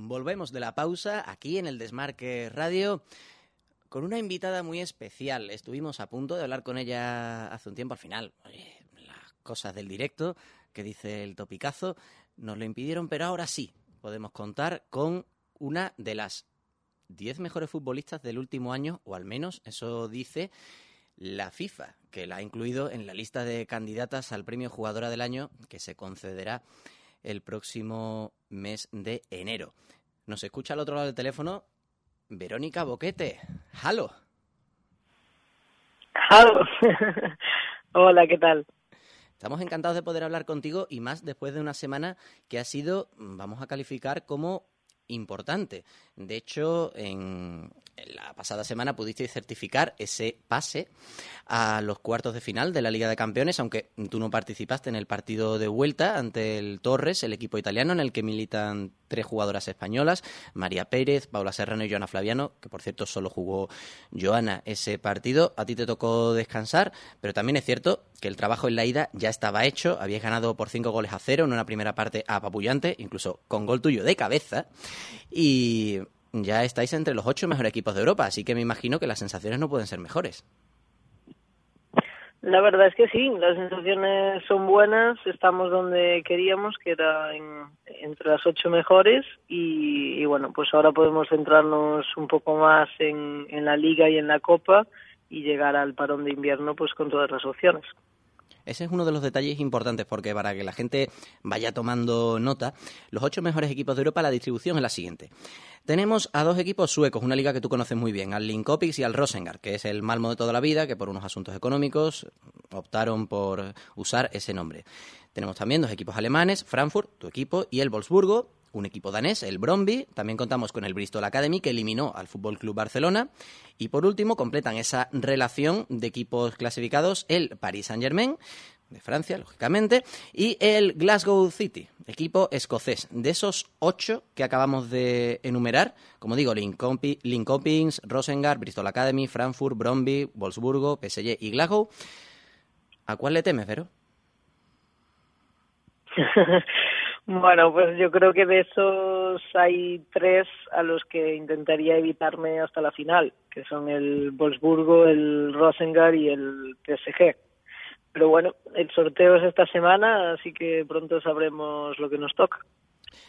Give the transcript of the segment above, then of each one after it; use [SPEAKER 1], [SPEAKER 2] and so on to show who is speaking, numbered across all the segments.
[SPEAKER 1] Volvemos de la pausa aquí en el Desmarque Radio con una invitada muy especial. Estuvimos a punto de hablar con ella hace un tiempo. Al final, las cosas del directo que dice el topicazo nos lo impidieron, pero ahora sí podemos contar con una de las 10 mejores futbolistas del último año, o al menos eso dice la FIFA, que la ha incluido en la lista de candidatas al premio Jugadora del Año que se concederá el próximo mes de enero. Nos escucha al otro lado del teléfono Verónica Boquete. ¡Halo!
[SPEAKER 2] ¡Halo! Hola, ¿qué tal?
[SPEAKER 1] Estamos encantados de poder hablar contigo y más después de una semana que ha sido, vamos a calificar como importante. De hecho, en, la pasada semana pudiste certificar ese pase a los cuartos de final de la Liga de Campeones, aunque tú no participaste en el partido de vuelta ante el Torres, el equipo italiano en el que militan tres jugadoras españolas, María Pérez, Paula Serrano y Joana Flaviano, que por cierto solo jugó Joana ese partido. A ti te tocó descansar, pero también es cierto que el trabajo en la ida ya estaba hecho, habías ganado por cinco goles a cero en una primera parte apabullante, incluso con gol tuyo de cabeza, y ya estáis entre los ocho mejores equipos de Europa, así que me imagino que las sensaciones no pueden ser mejores.
[SPEAKER 2] La verdad es que sí, las sensaciones son buenas, estamos donde queríamos, que era entre las ocho mejores, y, bueno, pues ahora podemos centrarnos un poco más en, en la liga y en la copa y llegar al parón de invierno pues con todas las opciones.
[SPEAKER 1] Ese es uno de los detalles importantes porque para que la gente vaya tomando nota, los ocho mejores equipos de Europa, la distribución es la siguiente. Tenemos a dos equipos suecos, una liga que tú conoces muy bien, al Linkopix y al Rosengard, que es el Malmo de toda la vida, que por unos asuntos económicos optaron por usar ese nombre. Tenemos también dos equipos alemanes, Frankfurt, tu equipo, y el Wolfsburgo, un equipo danés, el Bromby. También contamos con el Bristol Academy, que eliminó al Fútbol Club Barcelona. Y por último, completan esa relación de equipos clasificados el Paris Saint-Germain, de Francia, lógicamente, y el Glasgow City, equipo escocés. De esos ocho que acabamos de enumerar, como digo, Linköping, Rosengard, Bristol Academy, Frankfurt, Bromby, Wolfsburgo, PSG y Glasgow, ¿a cuál le temes, Vero?
[SPEAKER 2] Bueno, pues yo creo que de esos hay tres a los que intentaría evitarme hasta la final, que son el Wolfsburgo, el Rosengard y el PSG. Pero bueno, el sorteo es esta semana, así que pronto sabremos lo que nos toca.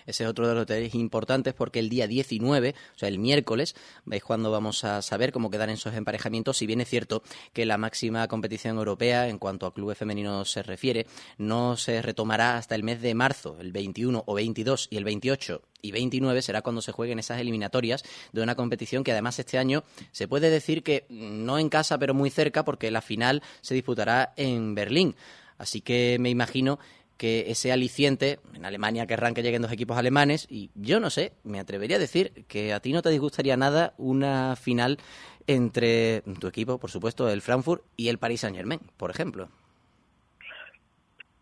[SPEAKER 1] Ese es otro de los detalles importantes porque el día 19, o sea, el miércoles, es cuando vamos a saber cómo quedan esos emparejamientos. Si bien es cierto que la máxima competición europea, en cuanto a clubes femeninos se refiere, no se retomará hasta el mes de marzo, el 21 o 22 y el 28 y 29 será cuando se jueguen esas eliminatorias de una competición que además este año se puede decir que no en casa pero muy cerca porque la final se disputará en Berlín. Así que me imagino que ese aliciente, en Alemania querrán que lleguen dos equipos alemanes, y yo no sé, me atrevería a decir que a ti no te disgustaría nada una final entre tu equipo, por supuesto, el Frankfurt y el Paris Saint Germain, por ejemplo.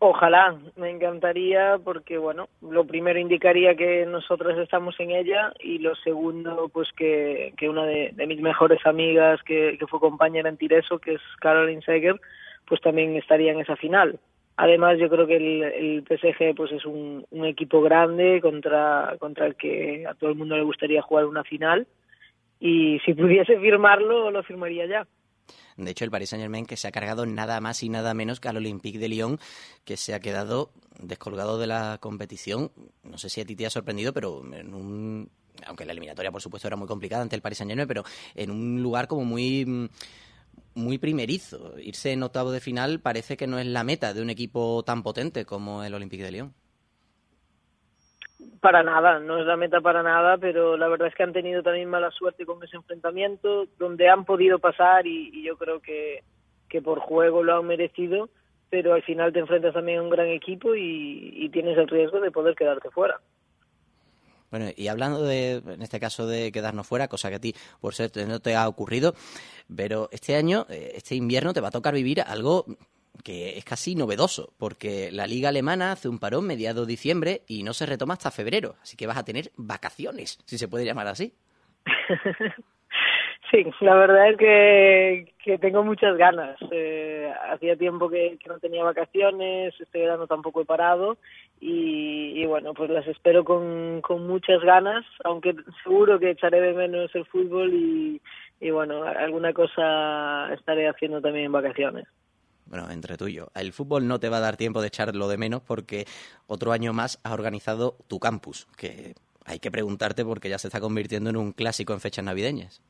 [SPEAKER 2] Ojalá, me encantaría porque, bueno, lo primero indicaría que nosotros estamos en ella y lo segundo, pues que, que una de, mis mejores amigas que, que fue compañera en Tireso, que es Caroline Seger, pues también estaría en esa final. Además, yo creo que el, PSG pues es un, equipo grande contra, contra el que a todo el mundo le gustaría jugar una final y si pudiese firmarlo, lo firmaría ya.
[SPEAKER 1] De hecho, el Paris Saint-Germain que se ha cargado nada más y nada menos que al Olympique de Lyon, que se ha quedado descolgado de la competición. No sé si a ti te ha sorprendido, pero en un... Aunque la eliminatoria, por supuesto, era muy complicada ante el Paris Saint-Germain, pero en un lugar como muy muy primerizo. Irse en octavo de final parece que no es la meta de un equipo tan potente como el Olympique de Lyon.
[SPEAKER 2] Para nada, no es la meta para nada, pero la verdad es que han tenido también mala suerte con ese enfrentamiento, donde han podido pasar y, yo creo que, que por juego lo han merecido, pero al final te enfrentas también a un gran equipo y tienes el riesgo de poder quedarte fuera.
[SPEAKER 1] Bueno, y hablando de, en este caso, de quedarnos fuera, cosa que a ti, por suerte, no te ha ocurrido, pero este año, eh, este invierno, te va a tocar vivir algo que es casi novedoso, porque la liga alemana hace un parón mediado diciembre y no se retoma hasta febrero, así que vas a tener vacaciones, si se puede llamar así.
[SPEAKER 2] Sí, la verdad es que, tengo muchas ganas. Eh, hacía tiempo que, no tenía vacaciones, este verano tampoco he parado y, bueno, pues las espero con, muchas ganas, aunque seguro que echaré de menos el fútbol y, bueno, alguna cosa estaré haciendo también en vacaciones
[SPEAKER 1] bueno, entre tú y yo, el fútbol no te va a dar tiempo de echarlo de menos porque otro año más has organizado tu campus, que hay que preguntarte porque ya se está convirtiendo en un clásico en fechas navideñas.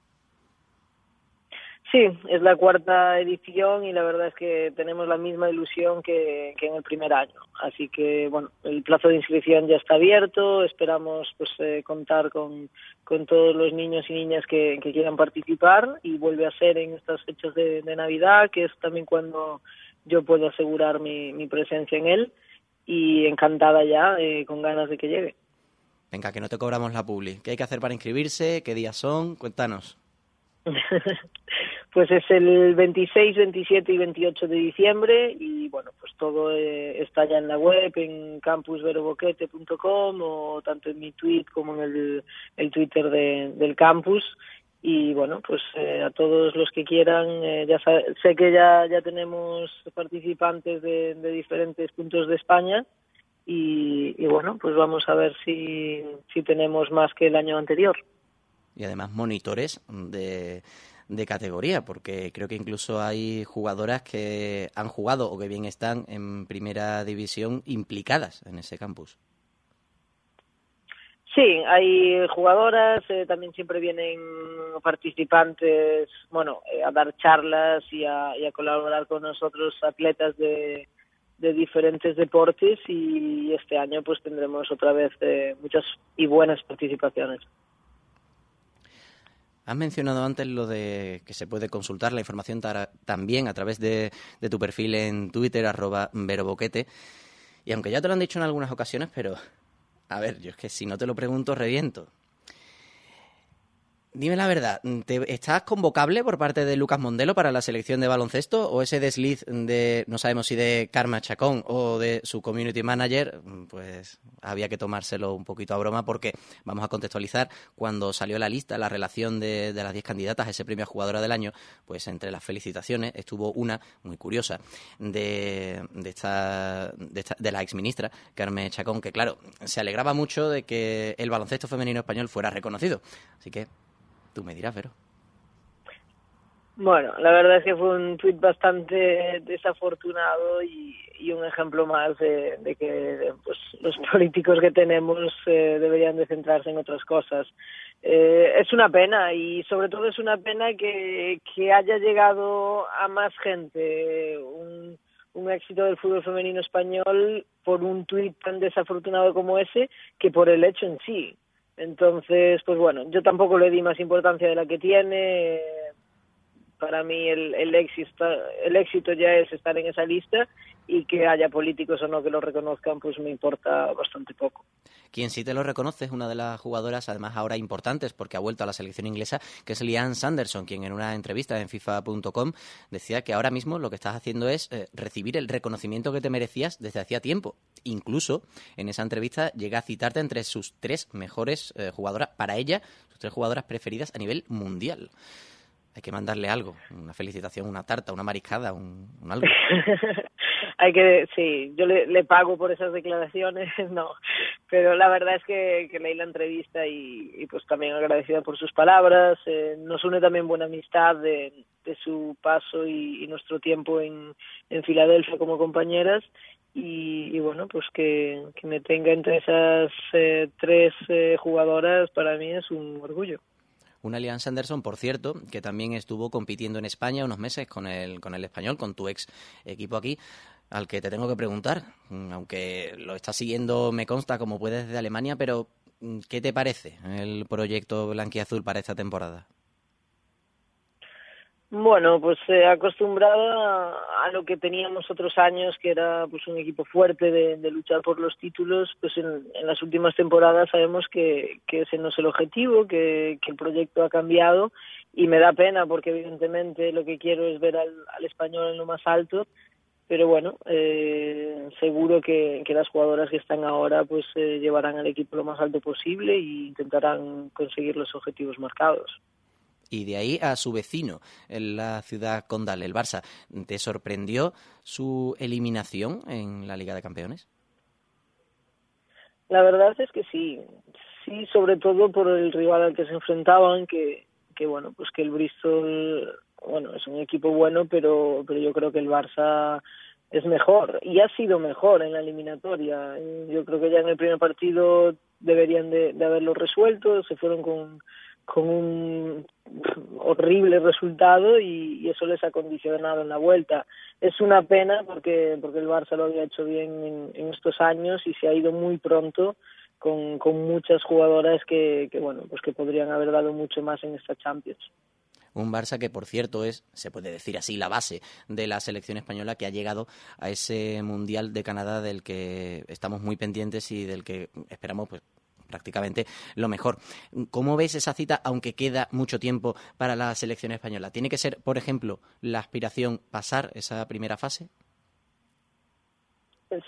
[SPEAKER 2] Sí, es la cuarta edición y la verdad es que tenemos la misma ilusión que, en el primer año. Así que, bueno, el plazo de inscripción ya está abierto. Esperamos pues eh, contar con, con todos los niños y niñas que, quieran participar y vuelve a ser en estas fechas de, Navidad, que es también cuando yo puedo asegurar mi, mi presencia en él. Y encantada ya, eh, con ganas de que llegue.
[SPEAKER 1] Venga, que no te cobramos la publi. ¿Qué hay que hacer para inscribirse? ¿Qué días son? Cuéntanos.
[SPEAKER 2] pues es el 26, 27 y 28 de diciembre y bueno, pues todo eh, está ya en la web, en campusveroboquete.com o tanto en mi tweet como en el, el Twitter de, del campus y bueno, pues eh, a todos los que quieran, eh, ya sé que ya, ya tenemos participantes de, de diferentes puntos de España y, y, bueno, pues vamos a ver si, si tenemos más que el año anterior.
[SPEAKER 1] Y además monitores de de categoría, porque creo que incluso hay jugadoras que han jugado o que bien están en primera división implicadas en ese campus.
[SPEAKER 2] Sí, hay jugadoras, eh, también siempre vienen participantes, bueno, eh, a dar charlas y a, colaborar con nosotros atletas de, de diferentes deportes y este año pues tendremos otra vez eh, muchas y buenas participaciones.
[SPEAKER 1] Has mencionado antes lo de que se puede consultar la información también a través de, tu perfil en Twitter, arroba veroboquete. Y aunque ya te lo han dicho en algunas ocasiones, pero a ver, yo es que si no te lo pregunto, reviento. Dime la verdad, ¿estás convocable por parte de Lucas Mondelo para la selección de baloncesto o ese desliz de, no sabemos si de Karma Chacón o de su community manager, pues había que tomárselo un poquito a broma porque vamos a contextualizar, cuando salió la lista, la relación de, las 10 candidatas a ese premio a jugadora del año, pues entre las felicitaciones estuvo una muy curiosa de, de, esta, de, esta, de la exministra Carmen Chacón, que claro, se alegraba mucho de que el baloncesto femenino español fuera reconocido. Así que Tú me dirás, Vero.
[SPEAKER 2] Bueno, la verdad es que fue un tuit bastante desafortunado y, un ejemplo más de, que pues, los políticos que tenemos eh, deberían de centrarse en otras cosas. Eh, es una pena y sobre todo es una pena que, que haya llegado a más gente un, un éxito del fútbol femenino español por un tuit tan desafortunado como ese que por el hecho en sí. Entonces, pues bueno, yo tampoco le di más importancia de la que tiene. Para mí el, el, éxito, el éxito ya es estar en esa lista y que haya políticos o no que lo reconozcan, pues me importa bastante poco.
[SPEAKER 1] Quien sí te lo reconoce es una de las jugadoras, además ahora importantes, porque ha vuelto a la selección inglesa, que es Liane Sanderson, quien en una entrevista en FIFA.com decía que ahora mismo lo que estás haciendo es eh, recibir el reconocimiento que te merecías desde hacía tiempo. Incluso en esa entrevista llega a citarte entre sus tres mejores eh, jugadoras, para ella, sus tres jugadoras preferidas a nivel mundial. Hay que mandarle algo, una felicitación, una tarta, una mariscada, un, algo.
[SPEAKER 2] Hay que, sí, yo le, pago por esas declaraciones, no, pero la verdad es que, leí la entrevista y, pues también agradecida por sus palabras. Eh, nos une también buena amistad de, su paso y, nuestro tiempo en, Filadelfia como compañeras y, bueno, pues que, me tenga entre esas eh, tres eh, jugadoras para mí es un orgullo.
[SPEAKER 1] Una Alianza Anderson, por cierto, que también estuvo compitiendo en España unos meses con el, con el español, con tu ex equipo aquí, al que te tengo que preguntar, mm, aunque lo estás siguiendo, me consta, como puedes desde Alemania, pero mm, ¿qué te parece el proyecto Blanquiazul para esta temporada?
[SPEAKER 2] Bueno, pues eh, acostumbrada a lo que teníamos otros años, que era pues un equipo fuerte de, luchar por los títulos, pues en, las últimas temporadas sabemos que, ese no es el objetivo, que, el proyecto ha cambiado y me da pena porque evidentemente lo que quiero es ver al, español en lo más alto, pero bueno, eh, seguro que, las jugadoras que están ahora pues eh, llevarán al equipo lo más alto posible e intentarán conseguir los objetivos marcados
[SPEAKER 1] y de ahí a su vecino en la ciudad condal, el Barça. ¿Te sorprendió su eliminación en la Liga de Campeones?
[SPEAKER 2] La verdad es que sí, sí, sobre todo por el rival al que se enfrentaban, que, que bueno, pues que el Bristol, bueno, es un equipo bueno, pero, pero yo creo que el Barça es mejor y ha sido mejor en la eliminatoria. Yo creo que ya en el primer partido deberían de, de haberlo resuelto, se fueron con, con un horrible resultado y, eso les ha condicionado en la vuelta. Es una pena porque porque el Barça lo había hecho bien en, en estos años y se ha ido muy pronto con, con muchas jugadoras que, que bueno pues que podrían haber dado mucho más en esta Champions.
[SPEAKER 1] Un Barça que, por cierto, es, se puede decir así, la base de la selección española que ha llegado a ese Mundial de Canadá del que estamos muy pendientes y del que esperamos pues, prácticamente lo mejor. ¿Cómo ves esa cita, aunque queda mucho tiempo para la selección española? ¿Tiene que ser, por ejemplo, la aspiración pasar esa primera fase?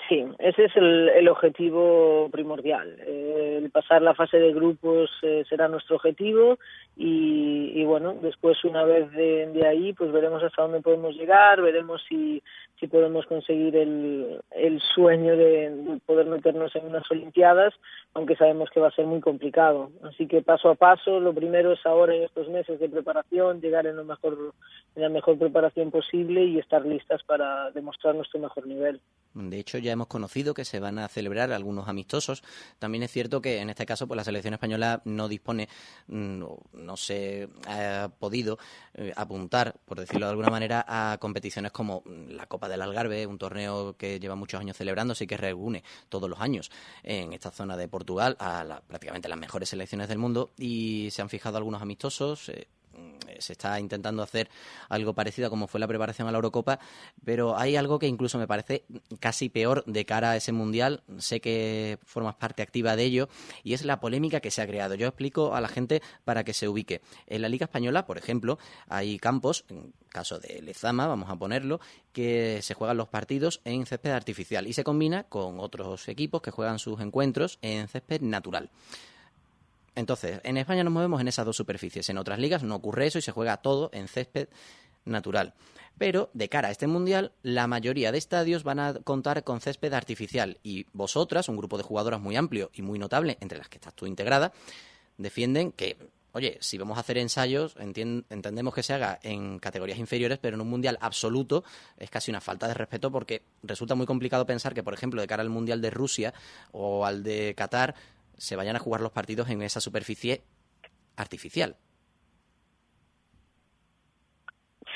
[SPEAKER 2] Sí, ese es el, objetivo primordial. Eh, el pasar la fase de grupos eh, será nuestro objetivo y, y, bueno, después una vez de, de, ahí pues veremos hasta dónde podemos llegar, veremos si, si podemos conseguir el, el sueño de, de poder meternos en unas Olimpiadas, aunque sabemos que va a ser muy complicado. Así que paso a paso, lo primero es ahora en estos meses de preparación, llegar en, lo mejor, en la mejor preparación posible y estar listas para demostrar nuestro mejor nivel.
[SPEAKER 1] De hecho, ya hemos conocido que se van a celebrar algunos amistosos. También es cierto que en este caso, pues la selección española no dispone, no, no se ha podido eh, apuntar, por decirlo de alguna manera, a competiciones como la Copa del Algarve, un torneo que lleva muchos años celebrándose y que reúne todos los años en esta zona de Portugal a la, prácticamente las mejores selecciones del mundo y se han fijado algunos amistosos. Eh, se está intentando hacer algo parecido como fue la preparación a la Eurocopa, pero hay algo que incluso me parece casi peor de cara a ese Mundial. Sé que formas parte activa de ello y es la polémica que se ha creado. Yo explico a la gente para que se ubique. En la Liga Española, por ejemplo, hay campos, en caso de Lezama, vamos a ponerlo, que se juegan los partidos en césped artificial y se combina con otros equipos que juegan sus encuentros en césped natural. Entonces, en España nos movemos en esas dos superficies. En otras ligas no ocurre eso y se juega todo en césped natural. Pero de cara a este mundial, la mayoría de estadios van a contar con césped artificial y vosotras, un grupo de jugadoras muy amplio y muy notable, entre las que estás tú integrada, defienden que, oye, si vamos a hacer ensayos, entendemos que se haga en categorías inferiores, pero en un mundial absoluto es casi una falta de respeto porque resulta muy complicado pensar que, por ejemplo, de cara al mundial de Rusia o al de Qatar, se vayan a jugar los partidos en esa superficie artificial.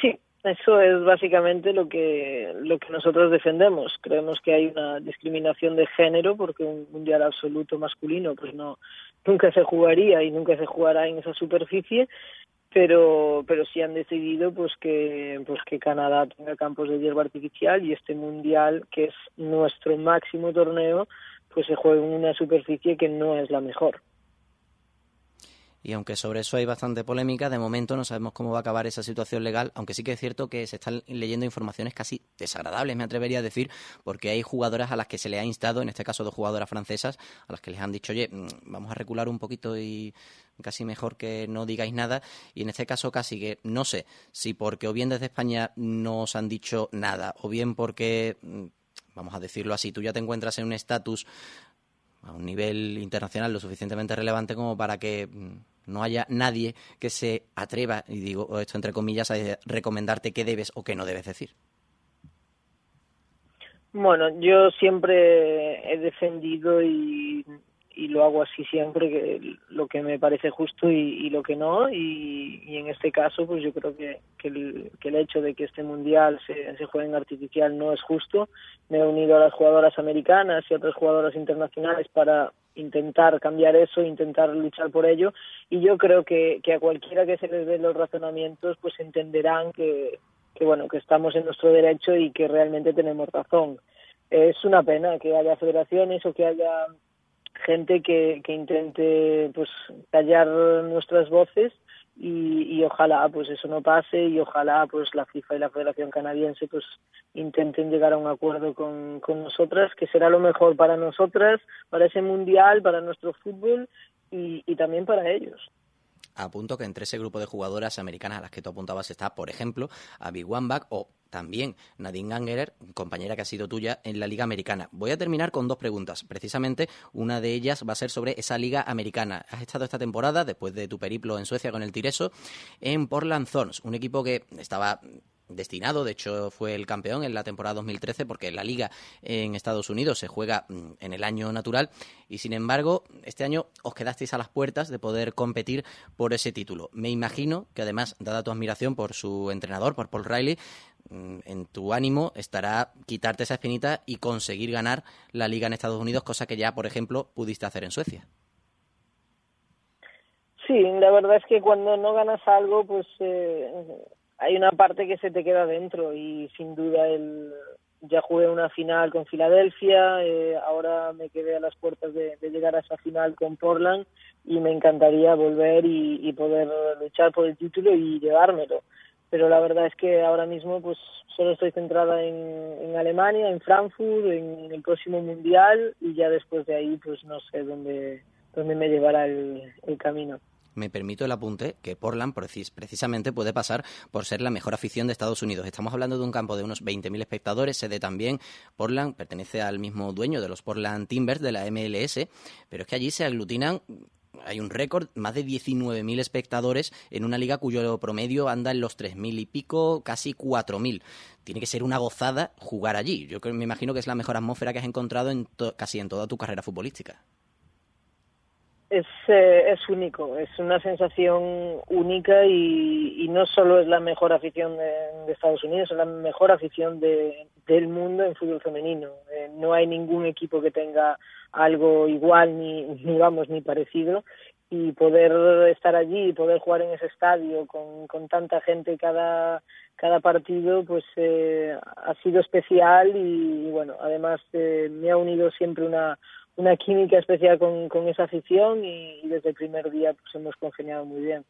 [SPEAKER 2] Sí, eso es básicamente lo que lo que nosotros defendemos. Creemos que hay una discriminación de género porque un mundial absoluto masculino pues no nunca se jugaría y nunca se jugará en esa superficie, pero pero sí han decidido pues que pues que Canadá tenga campos de hierba artificial y este mundial que es nuestro máximo torneo pues se juega en una superficie que no es la mejor.
[SPEAKER 1] Y aunque sobre eso hay bastante polémica, de momento no sabemos cómo va a acabar esa situación legal, aunque sí que es cierto que se están leyendo informaciones casi desagradables, me atrevería a decir, porque hay jugadoras a las que se le ha instado, en este caso dos jugadoras francesas, a las que les han dicho, oye, mm, vamos a recular un poquito y casi mejor que no digáis nada. Y en este caso casi que no sé si porque o bien desde España no os han dicho nada, o bien porque mm, vamos a decirlo así, tú ya te encuentras en un estatus a un nivel internacional lo suficientemente relevante como para que mm, no haya nadie que se atreva, y digo esto entre comillas, a recomendarte qué debes o qué no debes decir.
[SPEAKER 2] Bueno, yo siempre he defendido y y lo hago así siempre, que lo que me parece justo y, lo que no. Y, y, en este caso, pues yo creo que, que, el, que el hecho de que este mundial se, se juegue en artificial no es justo. Me he unido a las jugadoras americanas y a otras jugadoras internacionales para intentar cambiar eso, intentar luchar por ello. Y yo creo que, que a cualquiera que se les dé los razonamientos, pues entenderán que, que, bueno, que estamos en nuestro derecho y que realmente tenemos razón. Es una pena que haya federaciones o que haya gente que, que intente pues callar nuestras voces y, y ojalá pues eso no pase y ojalá pues la FIFA y la Federación Canadiense pues intenten llegar a un acuerdo con, con nosotras que será lo mejor para nosotras, para ese mundial, para nuestro fútbol y, y también para ellos.
[SPEAKER 1] Apunto que entre ese grupo de jugadoras americanas a las que tú apuntabas está, por ejemplo, Abby Wambach o también Nadine Angerer, compañera que ha sido tuya en la Liga Americana. Voy a terminar con dos preguntas. Precisamente una de ellas va a ser sobre esa Liga Americana. Has estado esta temporada, después de tu periplo en Suecia con el Tireso, en Portland Thorns, un equipo que estaba destinado, de hecho fue el campeón en la temporada 2013 porque la liga en Estados Unidos se juega mm, en el año natural y sin embargo este año os quedasteis a las puertas de poder competir por ese título. Me imagino que además, dada tu admiración por su entrenador, por Paul Riley, mm, en tu ánimo estará quitarte esa espinita y conseguir ganar la liga en Estados Unidos, cosa que ya, por ejemplo, pudiste hacer en Suecia.
[SPEAKER 2] Sí, la verdad es que cuando no ganas algo, pues eh, una parte que se te queda dentro y sin duda el ya jugué una final con Filadelfia, eh, ahora me quedé a las puertas de, llegar a esa final con Portland y me encantaría volver y, poder luchar por el título y llevármelo. Pero la verdad es que ahora mismo pues solo estoy centrada en, Alemania, en Frankfurt, en, el próximo mundial y ya después de ahí pues no sé dónde, dónde me llevará el camino
[SPEAKER 1] me permito el apunte que Portland precisamente puede pasar por ser la mejor afición de Estados Unidos. Estamos hablando de un campo de unos 20.000 espectadores, sede también. Portland pertenece al mismo dueño de los Portland Timbers de la MLS, pero es que allí se aglutinan hay un récord, más de 19.000 espectadores en una liga cuyo promedio anda en los 3.000 y pico, casi 4.000. Tiene que ser una gozada jugar allí. Yo me imagino que es la mejor atmósfera que has encontrado en casi en toda tu carrera futbolística
[SPEAKER 2] es, eh, es único, es una sensación única y, no solo es la mejor afición de, Estados Unidos, es la mejor afición de, del mundo en fútbol femenino. Eh, no hay ningún equipo que tenga algo igual ni, ni vamos ni parecido y poder estar allí y poder jugar en ese estadio con, con tanta gente cada cada partido pues eh, ha sido especial y, bueno además me ha unido siempre una una química especial con, con esa afición y, desde el primer día pues hemos congeniado muy bien.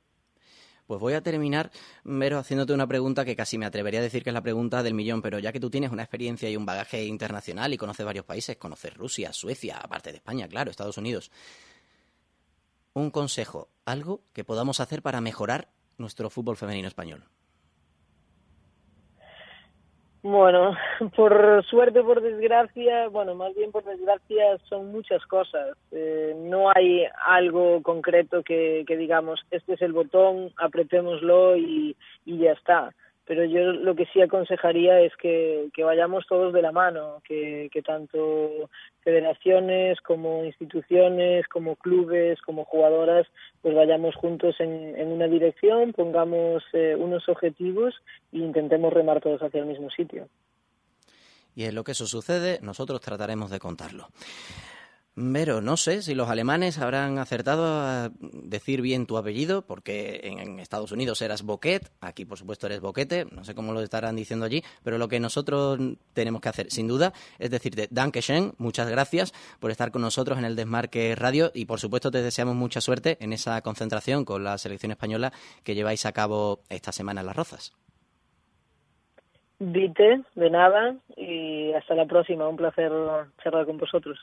[SPEAKER 1] Pues voy a terminar, Mero, haciéndote una pregunta que casi me atrevería a decir que es la pregunta del millón, pero ya que tú tienes una experiencia y un bagaje internacional y conoces varios países, conoces Rusia, Suecia, aparte de España, claro, Estados Unidos, un consejo, algo que podamos hacer para mejorar nuestro fútbol femenino español.
[SPEAKER 2] Bueno, por suerte, por desgracia, bueno, más bien por desgracia son muchas cosas. Eh, no hay algo concreto que, que digamos, este es el botón, apretémoslo y, y ya está pero yo lo que sí aconsejaría es que, vayamos todos de la mano, que, tanto federaciones como instituciones, como clubes, como jugadoras, pues vayamos juntos en, una dirección, pongamos eh, unos objetivos e intentemos remar todos hacia el mismo sitio.
[SPEAKER 1] Y en lo que eso sucede, nosotros trataremos de contarlo. Pero no sé si los alemanes habrán acertado a decir bien tu apellido, porque en Estados Unidos eras Boquet, aquí por supuesto eres Boquete, no sé cómo lo estarán diciendo allí, pero lo que nosotros tenemos que hacer, sin duda, es decirte Danke schön, muchas gracias por estar con nosotros en el Desmarque Radio y por supuesto te deseamos mucha suerte en esa concentración con la selección española que lleváis a cabo esta semana en Las Rozas.
[SPEAKER 2] Vite, de nada, y hasta la próxima. Un placer charlar con vosotros.